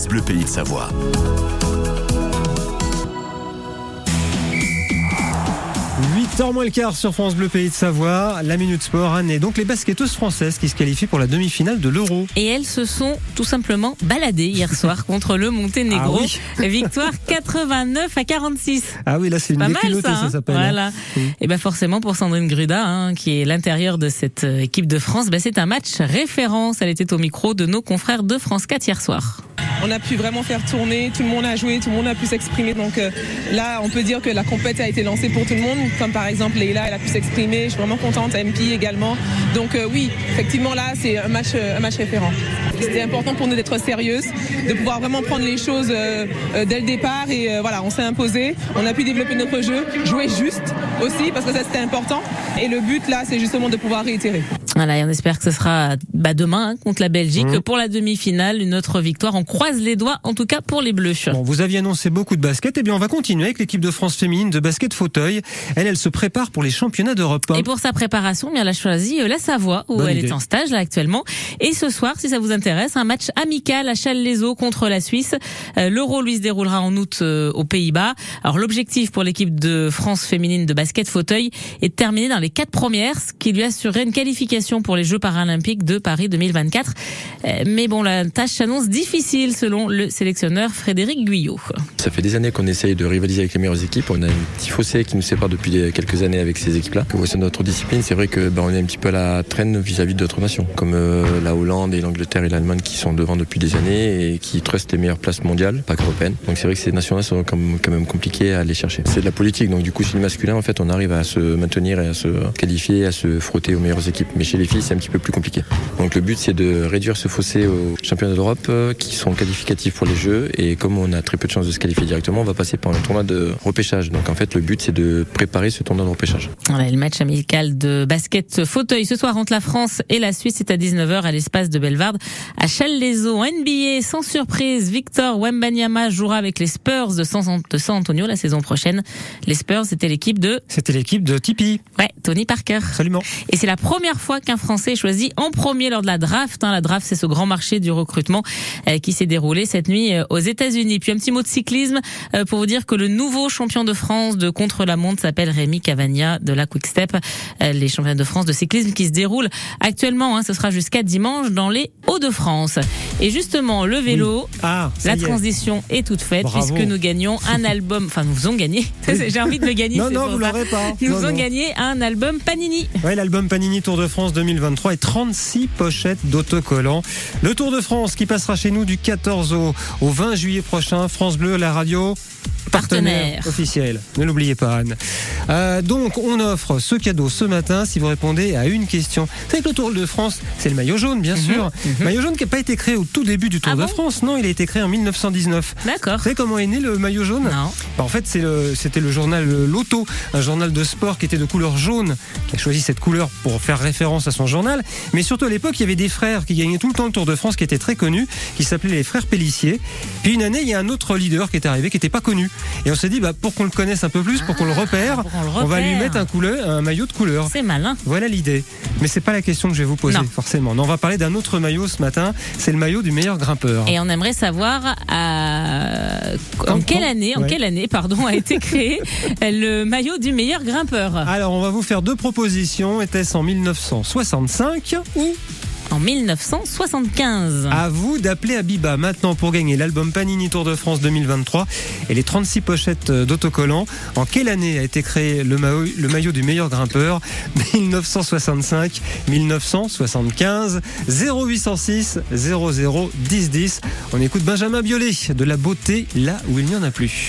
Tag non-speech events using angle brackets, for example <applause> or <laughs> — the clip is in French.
France Bleu Pays de Savoie. 8h moins le quart sur France Bleu Pays de Savoie, la Minute Sport, Anne et donc les basketteuses françaises qui se qualifient pour la demi-finale de l'Euro. Et elles se sont tout simplement baladées hier soir <laughs> contre le Monténégro. Ah Victoire <laughs> 89 à 46. Ah oui, là c'est une Pas mal ça, ça, hein s'appelle. Voilà. Mm. Et ben forcément pour Sandrine Gruda, hein, qui est l'intérieur de cette euh, équipe de France, ben c'est un match référence. Elle était au micro de nos confrères de France 4 hier soir. On a pu vraiment faire tourner, tout le monde a joué, tout le monde a pu s'exprimer. Donc euh, là, on peut dire que la compète a été lancée pour tout le monde. Comme par exemple Leila, elle a pu s'exprimer. Je suis vraiment contente, MP également. Donc euh, oui, effectivement là, c'est un match, euh, un match référent. C'était important pour nous d'être sérieuses, de pouvoir vraiment prendre les choses euh, dès le départ. Et voilà, on s'est imposé. On a pu développer notre jeu, jouer juste aussi, parce que ça c'était important. Et le but là, c'est justement de pouvoir réitérer. Voilà, et on espère que ce sera bah, demain hein, contre la Belgique Mhm. pour la demi-finale, une autre victoire. On croise les doigts, en tout cas pour les Bleus. Bon, vous aviez annoncé beaucoup de basket, et bien on va continuer avec l'équipe de France féminine de basket fauteuil. Elle, elle se prépare pour les championnats d'Europe. Et pour sa préparation, bien, elle a choisi euh, la Savoie, où Bonne elle idée. est en stage là actuellement. Et ce soir, si ça vous intéresse, un match amical à Challes-les-Eaux contre la Suisse. Euh, L'Euro, lui, se déroulera en août euh, aux Pays-Bas. Alors l'objectif pour l'équipe de France féminine de basket fauteuil est de terminer dans les quatre premières, ce qui lui assurerait une qualification pour les Jeux paralympiques de Paris 2024. Euh, mais bon, la tâche s'annonce difficile selon le sélectionneur Frédéric Guyot. Ça fait des années qu'on essaye de rivaliser avec les meilleures équipes. On a un petit fossé qui nous sépare depuis quelques années avec ces équipes-là. Voici notre discipline, c'est vrai que ben, on est un petit peu à la traîne vis-à-vis d'autres nations, comme euh, la Hollande et l'Angleterre et l'Allemagne qui sont devant depuis des années et qui trustent les meilleures places mondiales, pas qu'européennes. Donc c'est vrai que ces nations-là sont quand même, compliquées à aller chercher. C'est de la politique, donc du coup chez les masculins, en fait, on arrive à se maintenir et à se qualifier, à se frotter aux meilleures équipes. Mais chez les filles, c'est un petit peu plus compliqué. Donc le but, c'est de réduire ce fossé aux championnats d'Europe euh, qui sont qualificatifs pour les Jeux. Et comme on a très peu de chances de se qualifier directement, on va passer par un tournoi de repêchage. Donc en fait, le but, c'est de préparer ce tournoi de repêchage. Voilà, le match amical de basket fauteuil ce soir entre la France et la Suisse c'est à 19h à l'espace de Bellevarde à Challes-les-Eaux. NBA, sans surprise, Victor Wembanyama jouera avec les Spurs de San, de San Antonio la saison prochaine. Les Spurs, c'était l'équipe de C'était l'équipe de Tipeee. ouais, Tony Parker. Absolument. Et c'est la première fois qu'un Français choisi en premier lors de la draft. hein. La draft, c'est ce grand marché du recrutement euh, qui s'est déroulé cette nuit euh, aux États-Unis. Puis un petit mot de cyclisme euh, pour vous dire que le nouveau champion de France de contre-la-montre s'appelle Rémi Cavagna de la Quick Step. Les championnats de France de cyclisme qui se déroulent actuellement, hein, ce sera jusqu'à dimanche dans les Hauts-de-France. Et justement, le vélo. Ah, La est. transition est toute faite Bravo. puisque nous gagnons un album. Enfin, nous avons gagné. <laughs> J'ai envie de le gagner. Non, non, vous l'aurez pas. Nous Non, avons non. gagné un album Panini. Ouais, l'album Panini Tour de France 2023 et 36 pochettes d'autocollants. Le Tour de France qui passera chez nous du 14 au, au 20 juillet prochain. France Bleu, la radio. Partenaire. officiel. Ne l'oubliez pas, Anne. Euh, donc, on offre ce cadeau ce matin si vous répondez à une question. Vous savez que le Tour de France, c'est le maillot jaune, bien sûr. Maillot jaune qui n'a pas été créé au tout début du Tour Mhm. Ah de bon France. Non, il a été créé en 1919. D'accord. Vous savez comment est né le maillot jaune Non. bah, en fait, le- c'était le journal Loto, un journal de sport qui était de couleur jaune, qui a choisi cette couleur pour faire référence à son journal. Mais surtout à l'époque, il y avait des frères qui gagnaient tout le temps le Tour de France, qui étaient très connus, qui s'appelaient les frères Pellissier. Puis une année, il y a un autre leader qui est arrivé, qui n'était pas connu. Et on s'est dit, bah, pour qu'on le connaisse un peu plus, pour qu'on le repère, Ah, pour le on va lui repère. mettre un, couleur, un maillot de couleur. C'est malin. Voilà l'idée. Mais c'est pas la question que je vais vous poser, Non. forcément. Non, on va parler d'un autre maillot ce matin. C'est le maillot du meilleur grimpeur. Et on aimerait savoir à- en quelle année, en quelle année, pardon, a été créé <laughs> le maillot du meilleur grimpeur? Alors, on va vous faire deux propositions. Était-ce en 1965 ou En 1975. À vous d'appeler Abiba maintenant pour gagner l'album Panini Tour de France 2023 et les 36 pochettes d'autocollants. En quelle année a été créé le maillot, du meilleur grimpeur? 1965, 1975, 0806 00 10 10. On écoute Benjamin Biolay de la beauté là où il n'y en a plus.